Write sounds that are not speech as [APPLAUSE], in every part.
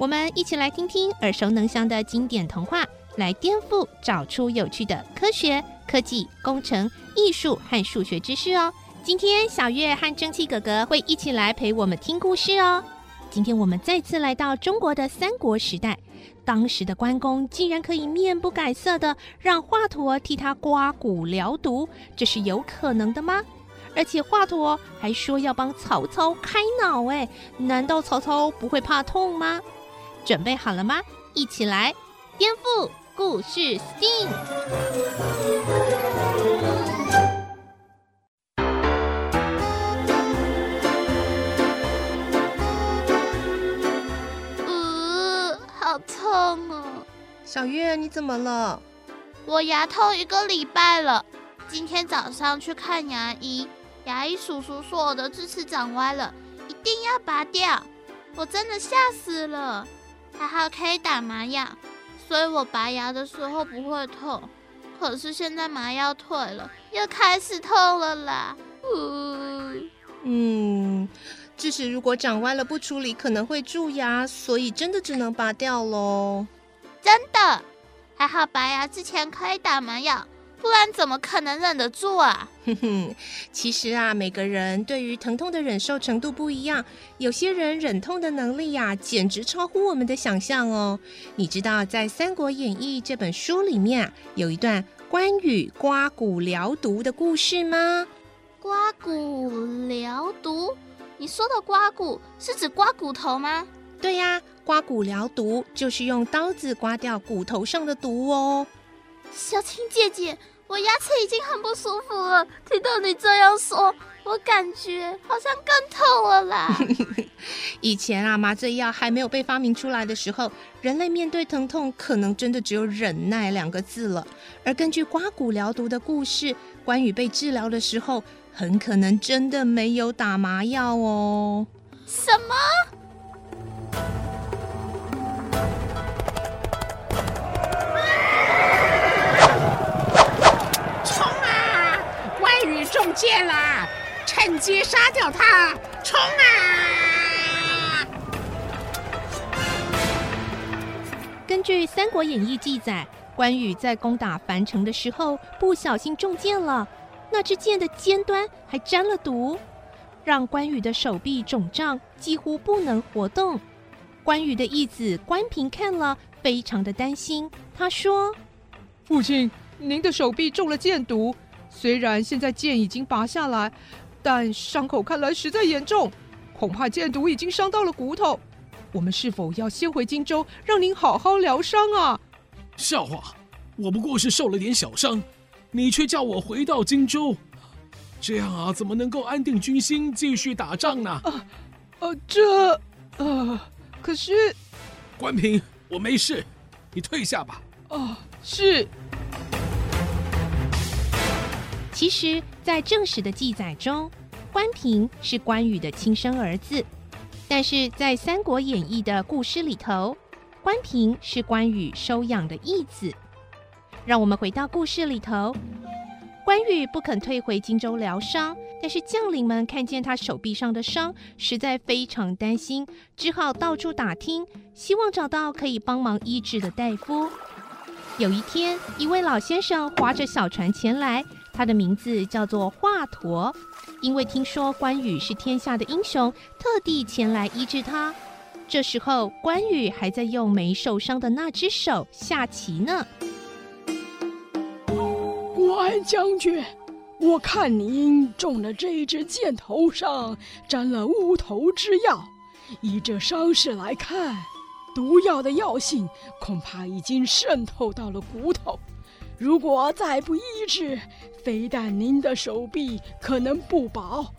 我们一起来听听耳熟能详的经典童话，来颠覆，找出有趣的科学、科技、工程、艺术和数学知识哦。今天小月和蒸汽哥哥会一起来陪我们听故事哦。今天我们再次来到中国的三国时代，当时的关公竟然可以面不改色的让华佗替他刮骨疗毒，这是有可能的吗？而且华佗还说要帮曹操开脑，哎，难道曹操不会怕痛吗？准备好了吗？一起来颠覆故事 STEAM。呃，好痛哦！小月，你怎么了？我牙痛一个礼拜了。今天早上去看牙医，牙医叔叔说我的智齿长歪了，一定要拔掉。我真的吓死了。还好可以打麻药，所以我拔牙的时候不会痛。可是现在麻药退了，又开始痛了啦。呃、嗯，智齿如果长歪了不处理，可能会蛀牙，所以真的只能拔掉喽。真的，还好拔牙之前可以打麻药。不然怎么可能忍得住啊？哼哼，其实啊，每个人对于疼痛的忍受程度不一样，有些人忍痛的能力呀、啊，简直超乎我们的想象哦。你知道在《三国演义》这本书里面啊，有一段关羽刮骨疗毒的故事吗？刮骨疗毒？你说的刮骨是指刮骨头吗？对呀，刮骨疗毒就是用刀子刮掉骨头上的毒哦。小青姐姐，我牙齿已经很不舒服了，听到你这样说，我感觉好像更痛了啦。[LAUGHS] 以前啊，麻醉药还没有被发明出来的时候，人类面对疼痛可能真的只有忍耐两个字了。而根据刮骨疗毒的故事，关羽被治疗的时候，很可能真的没有打麻药哦。什么？中箭了，趁机杀掉他！冲啊！根据《三国演义》记载，关羽在攻打樊城的时候不小心中箭了，那支箭的尖端还沾了毒，让关羽的手臂肿胀，几乎不能活动。关羽的义子关平看了，非常的担心。他说：“父亲，您的手臂中了箭毒。”虽然现在剑已经拔下来，但伤口看来实在严重，恐怕箭毒已经伤到了骨头。我们是否要先回荆州，让您好好疗伤啊？笑话，我不过是受了点小伤，你却叫我回到荆州，这样啊，怎么能够安定军心，继续打仗呢？啊，呃，这，呃，可是，关平，我没事，你退下吧。啊，是。其实，在正史的记载中，关平是关羽的亲生儿子；但是在《三国演义》的故事里头，关平是关羽收养的义子。让我们回到故事里头，关羽不肯退回荆州疗伤，但是将领们看见他手臂上的伤，实在非常担心，只好到处打听，希望找到可以帮忙医治的大夫。有一天，一位老先生划着小船前来。他的名字叫做华佗，因为听说关羽是天下的英雄，特地前来医治他。这时候，关羽还在用没受伤的那只手下棋呢。关将军，我看您中了这支箭头上沾了乌头之药，以这伤势来看，毒药的药性恐怕已经渗透到了骨头。如果再不医治，非但您的手臂可能不保，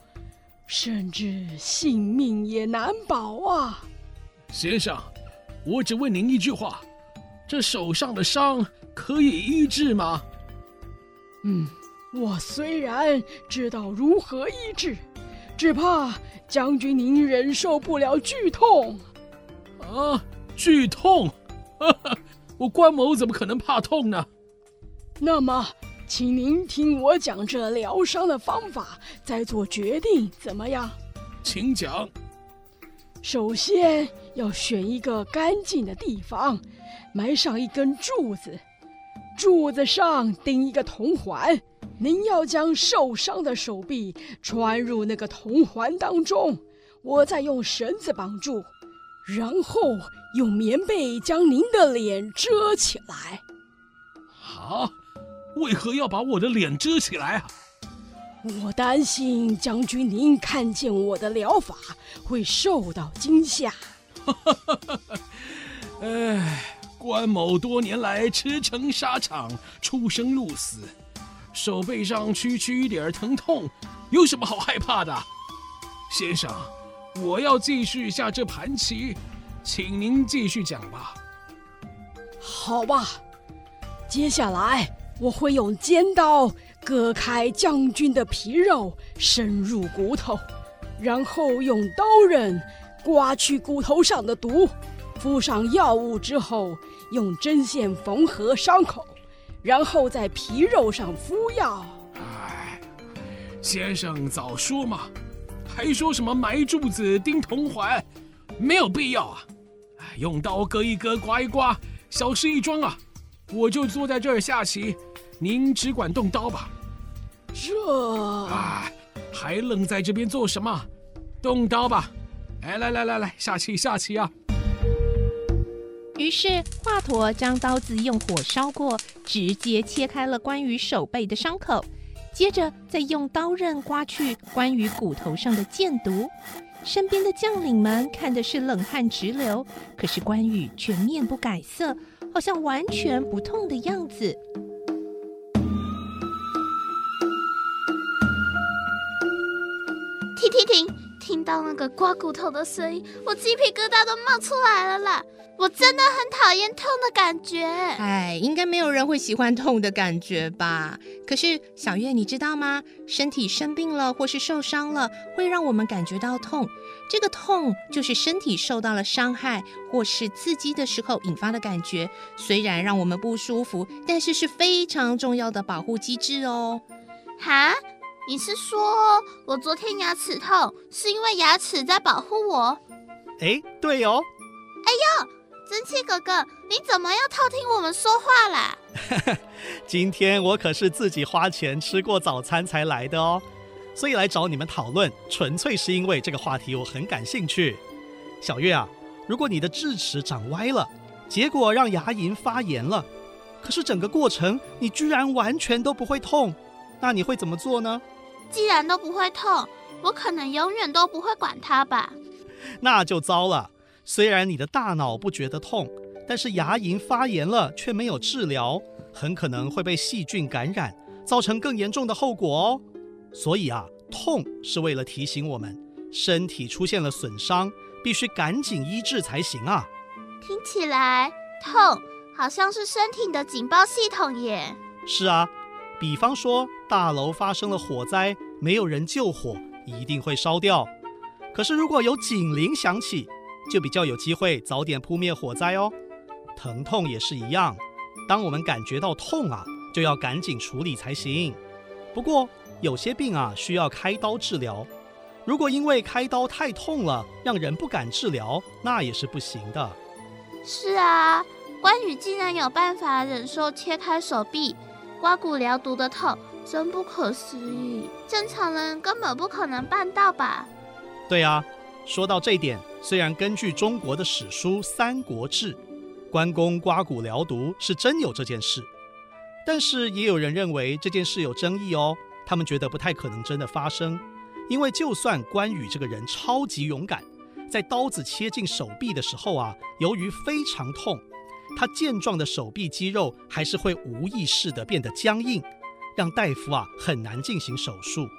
甚至性命也难保啊！先生，我只问您一句话：这手上的伤可以医治吗？嗯，我虽然知道如何医治，只怕将军您忍受不了剧痛。啊，剧痛？哈 [LAUGHS] 哈，我关某怎么可能怕痛呢？那么，请您听我讲这疗伤的方法，再做决定，怎么样？请讲。首先要选一个干净的地方，埋上一根柱子，柱子上钉一个铜环。您要将受伤的手臂穿入那个铜环当中，我再用绳子绑住，然后用棉被将您的脸遮起来。啊？为何要把我的脸遮起来啊？我担心将军您看见我的疗法会受到惊吓。[LAUGHS] 哎，关某多年来驰骋沙场，出生入死，手背上区区一点疼痛，有什么好害怕的？先生，我要继续下这盘棋，请您继续讲吧。好吧，接下来我会用尖刀。割开将军的皮肉，深入骨头，然后用刀刃刮去骨头上的毒，敷上药物之后，用针线缝合伤口，然后在皮肉上敷药。哎，先生早说嘛，还说什么埋柱子钉铜环，没有必要啊！用刀割一割，刮一刮，小事一桩啊！我就坐在这儿下棋。您只管动刀吧。这啊，还愣在这边做什么？动刀吧！哎，来来来来，下棋下棋啊！于是华佗将刀子用火烧过，直接切开了关羽手背的伤口，接着再用刀刃刮去关羽骨头上的箭毒。身边的将领们看的是冷汗直流，可是关羽却面不改色，好像完全不痛的样子。停停停！听到那个刮骨头的声音，我鸡皮疙瘩都冒出来了啦！我真的很讨厌痛的感觉。哎，应该没有人会喜欢痛的感觉吧？可是小月，你知道吗？身体生病了或是受伤了，会让我们感觉到痛。这个痛就是身体受到了伤害或是刺激的时候引发的感觉。虽然让我们不舒服，但是是非常重要的保护机制哦。哈？你是说我昨天牙齿痛，是因为牙齿在保护我？哎，对哦。哎呦，真气哥哥，你怎么要偷听我们说话啦？[LAUGHS] 今天我可是自己花钱吃过早餐才来的哦，所以来找你们讨论，纯粹是因为这个话题我很感兴趣。小月啊，如果你的智齿长歪了，结果让牙龈发炎了，可是整个过程你居然完全都不会痛，那你会怎么做呢？既然都不会痛，我可能永远都不会管它吧。那就糟了。虽然你的大脑不觉得痛，但是牙龈发炎了却没有治疗，很可能会被细菌感染，造成更严重的后果哦。所以啊，痛是为了提醒我们，身体出现了损伤，必须赶紧医治才行啊。听起来，痛好像是身体的警报系统耶。是啊。比方说，大楼发生了火灾，没有人救火，一定会烧掉。可是如果有警铃响起，就比较有机会早点扑灭火灾哦。疼痛也是一样，当我们感觉到痛啊，就要赶紧处理才行。不过有些病啊，需要开刀治疗。如果因为开刀太痛了，让人不敢治疗，那也是不行的。是啊，关羽竟然有办法忍受切开手臂。刮骨疗毒的痛真不可思议，正常人根本不可能办到吧？对啊，说到这一点，虽然根据中国的史书《三国志》，关公刮骨疗毒是真有这件事，但是也有人认为这件事有争议哦。他们觉得不太可能真的发生，因为就算关羽这个人超级勇敢，在刀子切进手臂的时候啊，由于非常痛。他健壮的手臂肌肉还是会无意识地变得僵硬，让大夫啊很难进行手术。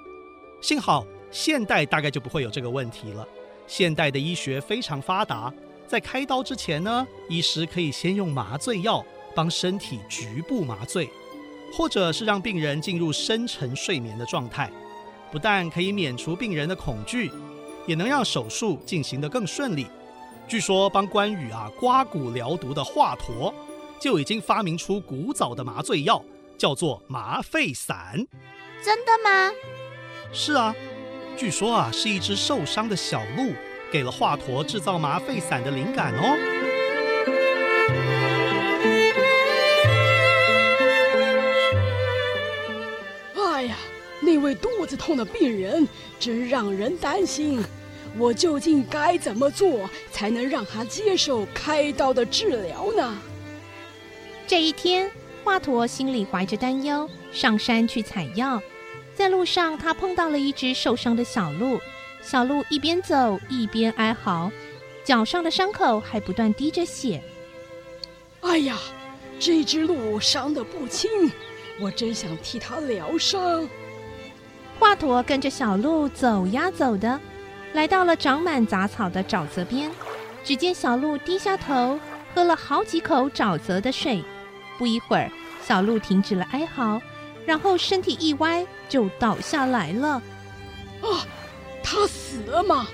幸好现代大概就不会有这个问题了。现代的医学非常发达，在开刀之前呢，医师可以先用麻醉药帮身体局部麻醉，或者是让病人进入深层睡眠的状态，不但可以免除病人的恐惧，也能让手术进行得更顺利。据说帮关羽啊刮骨疗毒的华佗，就已经发明出古早的麻醉药，叫做麻沸散。真的吗？是啊，据说啊是一只受伤的小鹿，给了华佗制造麻沸散的灵感哦。哎呀，那位肚子痛的病人真让人担心。我究竟该怎么做才能让他接受开刀的治疗呢？这一天，华佗心里怀着担忧，上山去采药。在路上，他碰到了一只受伤的小鹿。小鹿一边走一边哀嚎，脚上的伤口还不断滴着血。哎呀，这只鹿伤得不轻，我真想替它疗伤。华佗跟着小鹿走呀走的。来到了长满杂草的沼泽边，只见小鹿低下头，喝了好几口沼泽的水。不一会儿，小鹿停止了哀嚎，然后身体一歪就倒下来了。啊，他死了吗？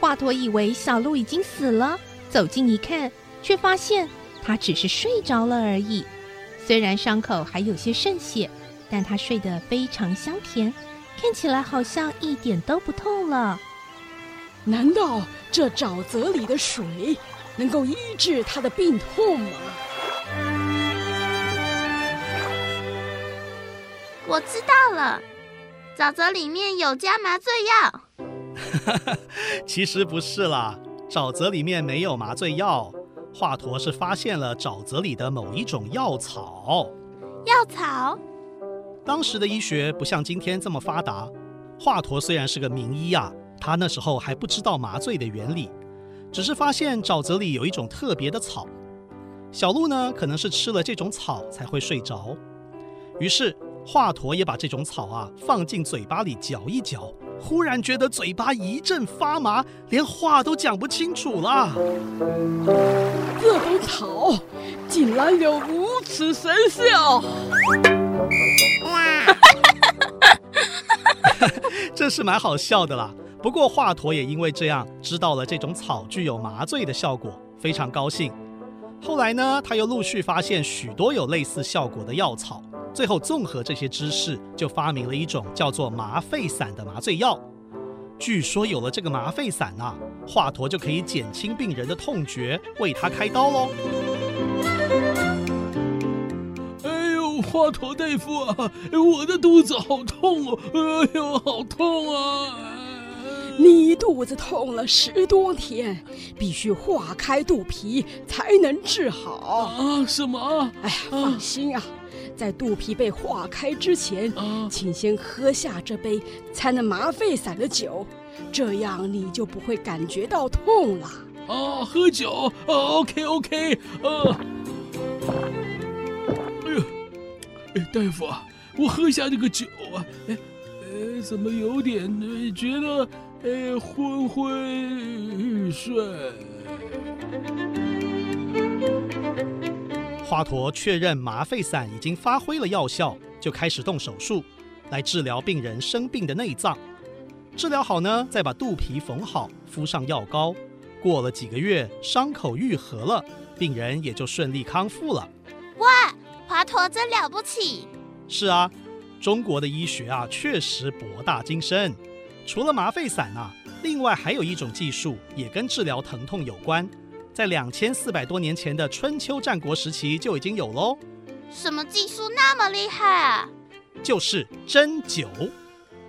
华佗以为小鹿已经死了，走近一看，却发现他只是睡着了而已。虽然伤口还有些渗血，但他睡得非常香甜。看起来好像一点都不痛了。难道这沼泽里的水能够医治他的病痛吗？我知道了，沼泽里面有加麻醉药。[LAUGHS] 其实不是啦，沼泽里面没有麻醉药。华佗是发现了沼泽里的某一种药草。药草？当时的医学不像今天这么发达，华佗虽然是个名医啊，他那时候还不知道麻醉的原理，只是发现沼泽里有一种特别的草，小鹿呢可能是吃了这种草才会睡着，于是华佗也把这种草啊放进嘴巴里嚼一嚼，忽然觉得嘴巴一阵发麻，连话都讲不清楚了。这种草竟然有如此神效！[LAUGHS] 这是蛮好笑的啦。不过华佗也因为这样知道了这种草具有麻醉的效果，非常高兴。后来呢，他又陆续发现许多有类似效果的药草，最后综合这些知识，就发明了一种叫做麻沸散的麻醉药。据说有了这个麻沸散啊，华佗就可以减轻病人的痛觉，为他开刀喽。华佗大夫啊，我的肚子好痛哦！哎呦，好痛啊！你肚子痛了十多天，必须化开肚皮才能治好啊！什么？哎呀，放心啊，在肚皮被化开之前，请先喝下这杯掺了麻沸散的酒，这样你就不会感觉到痛了。啊，喝酒？OK OK，啊。大夫啊，我喝下这个酒啊，哎，呃，怎么有点呃觉得哎昏昏欲睡？华佗确认麻沸散已经发挥了药效，就开始动手术来治疗病人生病的内脏。治疗好呢，再把肚皮缝好，敷上药膏。过了几个月，伤口愈合了，病人也就顺利康复了。哇！华佗真了不起！是啊，中国的医学啊，确实博大精深。除了麻沸散啊，另外还有一种技术也跟治疗疼痛有关，在两千四百多年前的春秋战国时期就已经有喽。什么技术那么厉害啊？就是针灸。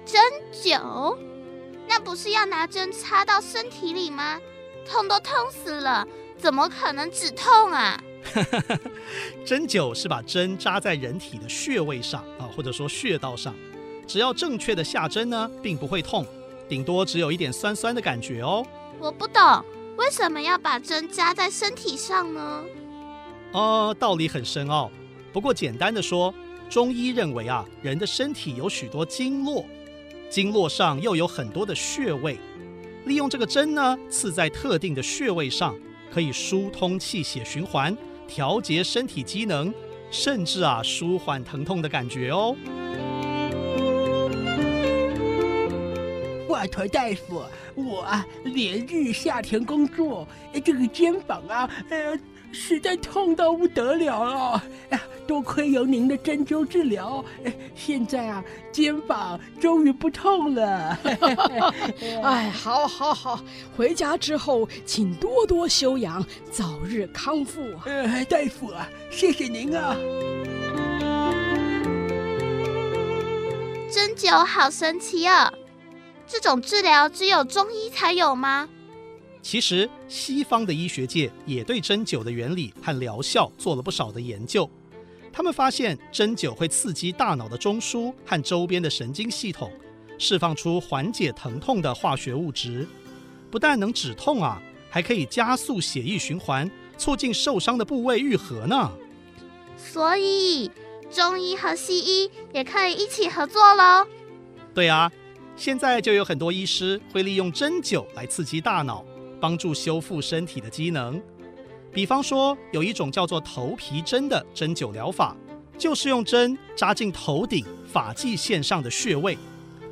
针灸？那不是要拿针插到身体里吗？痛都痛死了，怎么可能止痛啊？[LAUGHS] 针灸是把针扎在人体的穴位上啊，或者说穴道上，只要正确的下针呢，并不会痛，顶多只有一点酸酸的感觉哦。我不懂，为什么要把针扎在身体上呢？呃，道理很深奥，不过简单的说，中医认为啊，人的身体有许多经络，经络上又有很多的穴位，利用这个针呢，刺在特定的穴位上，可以疏通气血循环，调节身体机能，甚至啊舒缓疼痛的感觉哦。华佗大夫，我啊连日下田工作，这个肩膀啊，呃。实在痛到不得了了！哎，多亏有您的针灸治疗，现在啊，肩膀终于不痛了。[LAUGHS] 哎，好，好，好，回家之后请多多休养，早日康复。呃，大夫啊，谢谢您啊。针灸好神奇啊！这种治疗只有中医才有吗？其实，西方的医学界也对针灸的原理和疗效做了不少的研究。他们发现，针灸会刺激大脑的中枢和周边的神经系统，释放出缓解疼痛的化学物质。不但能止痛啊，还可以加速血液循环，促进受伤的部位愈合呢。所以，中医和西医也可以一起合作喽。对啊，现在就有很多医师会利用针灸来刺激大脑。帮助修复身体的机能，比方说有一种叫做头皮针的针灸疗法，就是用针扎进头顶发际线上的穴位，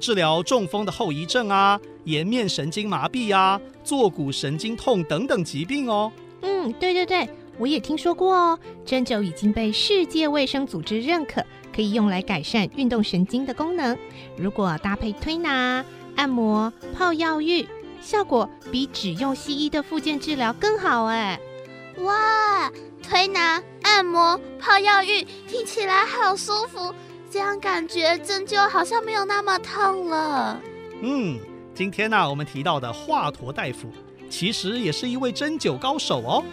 治疗中风的后遗症啊、颜面神经麻痹啊、坐骨神经痛等等疾病哦。嗯，对对对，我也听说过哦。针灸已经被世界卫生组织认可，可以用来改善运动神经的功能。如果搭配推拿、按摩、泡药浴。效果比只用西医的复健治疗更好哎！哇，推拿、按摩、泡药浴，听起来好舒服，这样感觉针灸好像没有那么痛了。嗯，今天呢、啊，我们提到的华佗大夫，其实也是一位针灸高手哦。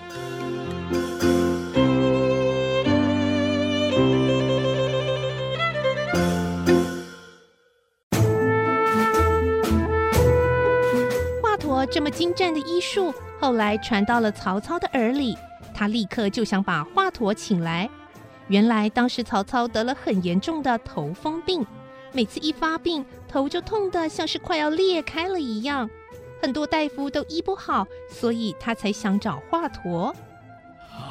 精湛的医术，后来传到了曹操的耳里，他立刻就想把华佗请来。原来当时曹操得了很严重的头风病，每次一发病，头就痛得像是快要裂开了一样，很多大夫都医不好，所以他才想找华佗。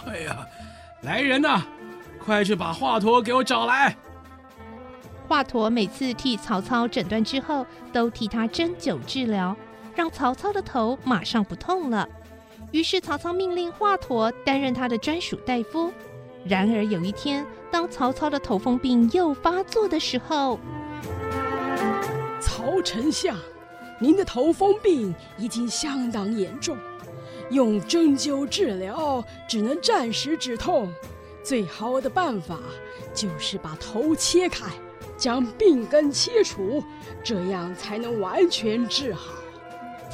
哎呀，来人呐，快去把华佗给我找来！华佗每次替曹操诊断之后，都替他针灸治疗。让曹操的头马上不痛了，于是曹操命令华佗担任他的专属大夫。然而有一天，当曹操的头风病又发作的时候，曹丞相，您的头风病已经相当严重，用针灸治疗只能暂时止痛，最好的办法就是把头切开，将病根切除，这样才能完全治好。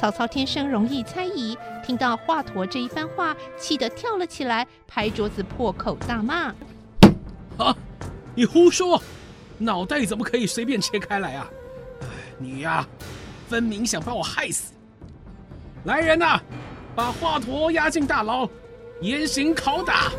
曹操天生容易猜疑，听到华佗这一番话，气得跳了起来，拍桌子破口大骂：“啊，你胡说！脑袋怎么可以随便切开来啊？你呀、啊，分明想把我害死！来人呐，把华佗押进大牢，严刑拷打！”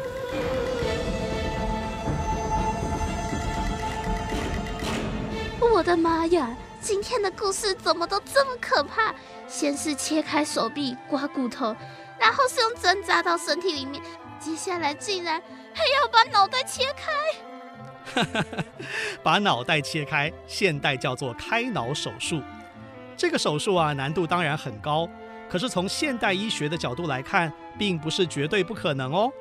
我的妈呀！今天的故事怎么都这么可怕？先是切开手臂刮骨头，然后是用针扎到身体里面，接下来竟然还要把脑袋切开。[LAUGHS] 把脑袋切开，现代叫做开脑手术。这个手术啊，难度当然很高，可是从现代医学的角度来看，并不是绝对不可能哦。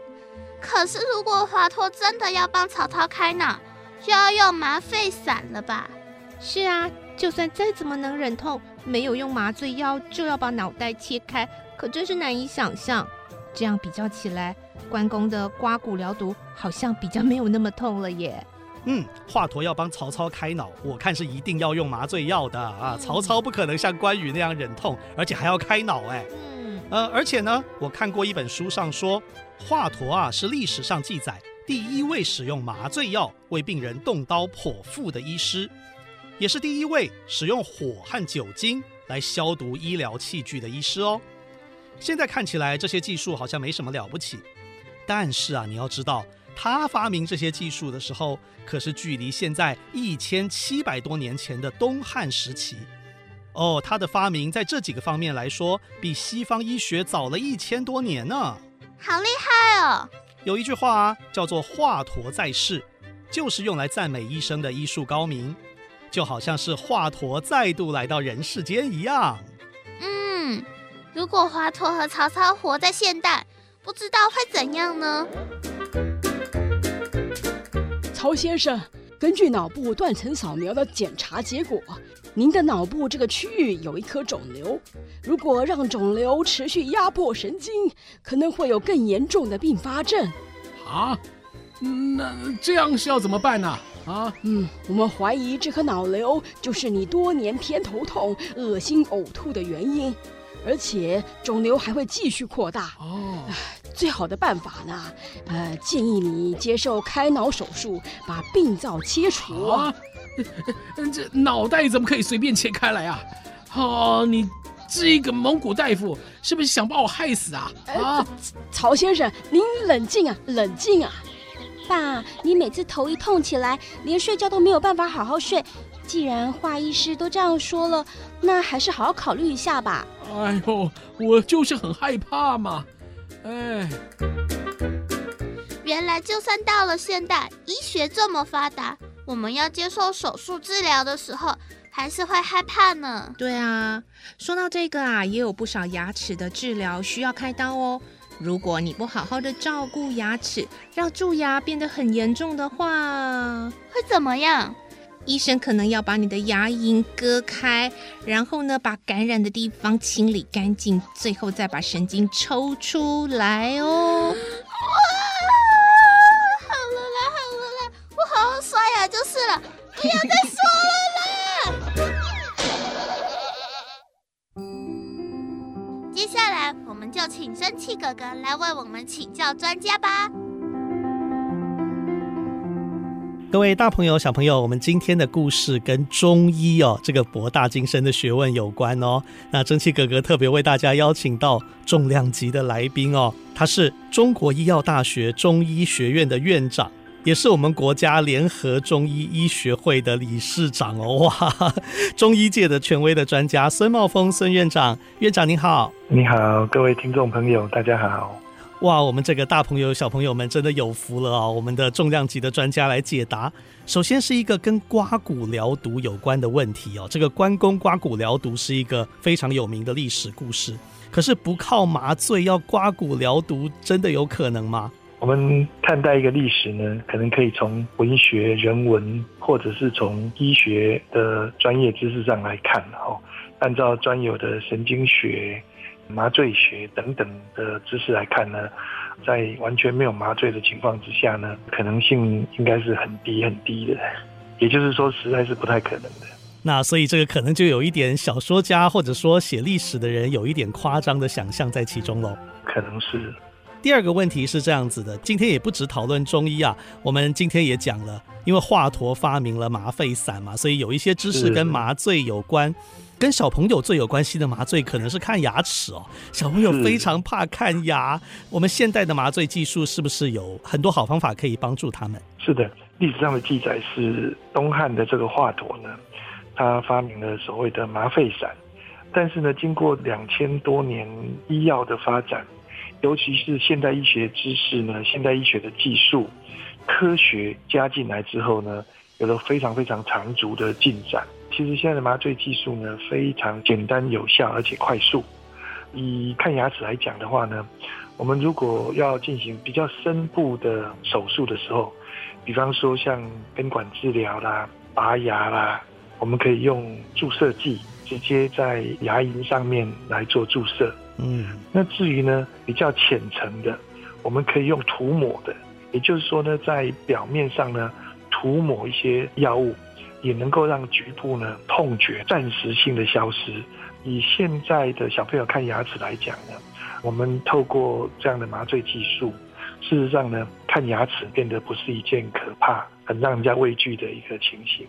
可是如果华佗真的要帮曹操开脑，就要用麻沸散了吧？是啊。就算再怎么能忍痛，没有用麻醉药就要把脑袋切开，可真是难以想象。这样比较起来，关公的刮骨疗毒好像比较没有那么痛了耶。嗯，华佗要帮曹操开脑，我看是一定要用麻醉药的啊。曹操不可能像关羽那样忍痛，而且还要开脑哎。嗯，呃，而且呢，我看过一本书上说，华佗啊是历史上记载第一位使用麻醉药为病人动刀剖腹的医师。也是第一位使用火和酒精来消毒医疗器具的医师哦。现在看起来这些技术好像没什么了不起，但是啊，你要知道，他发明这些技术的时候，可是距离现在一千七百多年前的东汉时期。哦，他的发明在这几个方面来说，比西方医学早了一千多年呢。好厉害哦！有一句话啊，叫做“华佗在世”，就是用来赞美医生的医术高明，就好像是华佗再度来到人世间一样。嗯，如果华佗和曹操活在现代，不知道会怎样呢？曹先生，根据脑部断层扫描的检查结果，您的脑部这个区域有一颗肿瘤。如果让肿瘤持续压迫神经，可能会有更严重的并发症。啊？那这样是要怎么办呢？啊？嗯，我们怀疑这颗脑瘤就是你多年偏头痛、恶心呕吐的原因。而且肿瘤还会继续扩大哦。最好的办法呢，呃，建议你接受开脑手术，把病灶切除啊。[LAUGHS] 这脑袋怎么可以随便切开来啊？哦，你这个蒙古大夫是不是想把我害死啊？啊，曹先生，您冷静啊，冷静啊。爸，你每次头一痛起来，连睡觉都没有办法好好睡。既然华医师都这样说了，那还是好好考虑一下吧。哎呦，我就是很害怕嘛。哎，原来就算到了现代，医学这么发达，我们要接受手术治疗的时候，还是会害怕呢。对啊，说到这个啊，也有不少牙齿的治疗需要开刀哦。如果你不好好的照顾牙齿，让蛀牙变得很严重的话，会怎么样？医生可能要把你的牙龈割开，然后呢，把感染的地方清理干净，最后再把神经抽出来哦。哇！好了啦，好了啦，我好好刷牙就是了，不要再就请蒸汽哥哥来为我们请教专家吧。各位大朋友、小朋友，我们今天的故事跟中医哦，这个博大精深的学问有关哦。那蒸汽哥哥特别为大家邀请到重量级的来宾哦，他是中国医药大学中医学院的院长。也是我们国家联合中医医学会的理事长哦，哇，中医界的权威的专家孙茂峰孙院长，院长您好。你好，各位听众朋友，大家好。哇，我们这个大朋友小朋友们真的有福了啊、哦！我们的重量级的专家来解答。首先是一个跟刮骨疗毒有关的问题哦，这个关公刮骨疗毒是一个非常有名的历史故事。可是不靠麻醉要刮骨疗毒，真的有可能吗？我们看待一个历史呢，可能可以从文学、人文，或者是从医学的专业知识上来看。哦，按照专有的神经学、麻醉学等等的知识来看呢，在完全没有麻醉的情况之下呢，可能性应该是很低很低的。也就是说，实在是不太可能的。那所以这个可能就有一点小说家或者说写历史的人有一点夸张的想象在其中喽。可能是。第二个问题是这样子的，今天也不只讨论中医啊，我们今天也讲了，因为华佗发明了麻沸散嘛，所以有一些知识跟麻醉有关，跟小朋友最有关系的麻醉可能是。看牙齿哦。小朋友非常怕看牙，我们现代的麻醉技术是。不是。有很多好方法可以帮助他们？是。的，历史上的记载是。东汉的这个华佗呢，他发明了所谓的麻沸散，但是。呢，经过两千多年医药的发展。尤其是现代医学知识呢，现代医学的技术、科学加进来之后呢，有了非常非常长足的进展。其实现在的麻醉技术呢，非常简单有效，而且快速。以看牙齿来讲的话呢，我们如果要进行比较深部的手术的时候，比方说像根管治疗啦、拔牙啦，我们可以用注射剂直接在牙龈上面来做注射。嗯，那至于呢，比较浅层的，我们可以用涂抹的，也就是说呢，在表面上呢涂抹一些药物，也能够让局部呢痛觉暂时性的消失。以现在的小朋友看牙齿来讲呢，我们透过这样的麻醉技术，事实上呢，看牙齿变得不是一件可怕、很让人家畏惧的一个情形。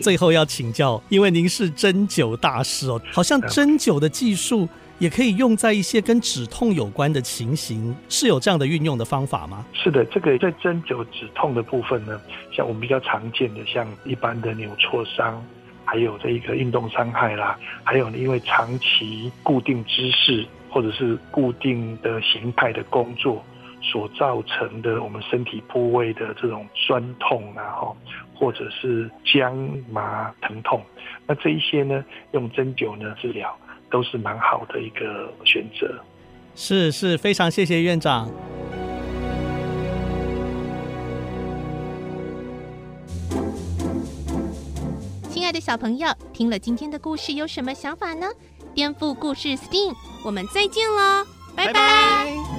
最后要请教，因为您是针灸大师哦，好像针灸的技术。也可以用在一些跟止痛有关的情形，是有这样的运用的方法吗？是的，这个在针灸止痛的部分呢，像我们比较常见的，像一般的扭挫伤，还有这一个运动伤害啦，还有呢因为长期固定姿势或者是固定的形态的工作所造成的我们身体部位的这种酸痛啊，哈，或者是僵麻疼痛，那这一些呢，用针灸呢治疗都是蛮好的一个选择。是是，非常谢谢院长。亲爱的小朋友，听了今天的故事有什么想法呢？颠覆故事 STEAM，我们再见喽，拜拜。拜拜。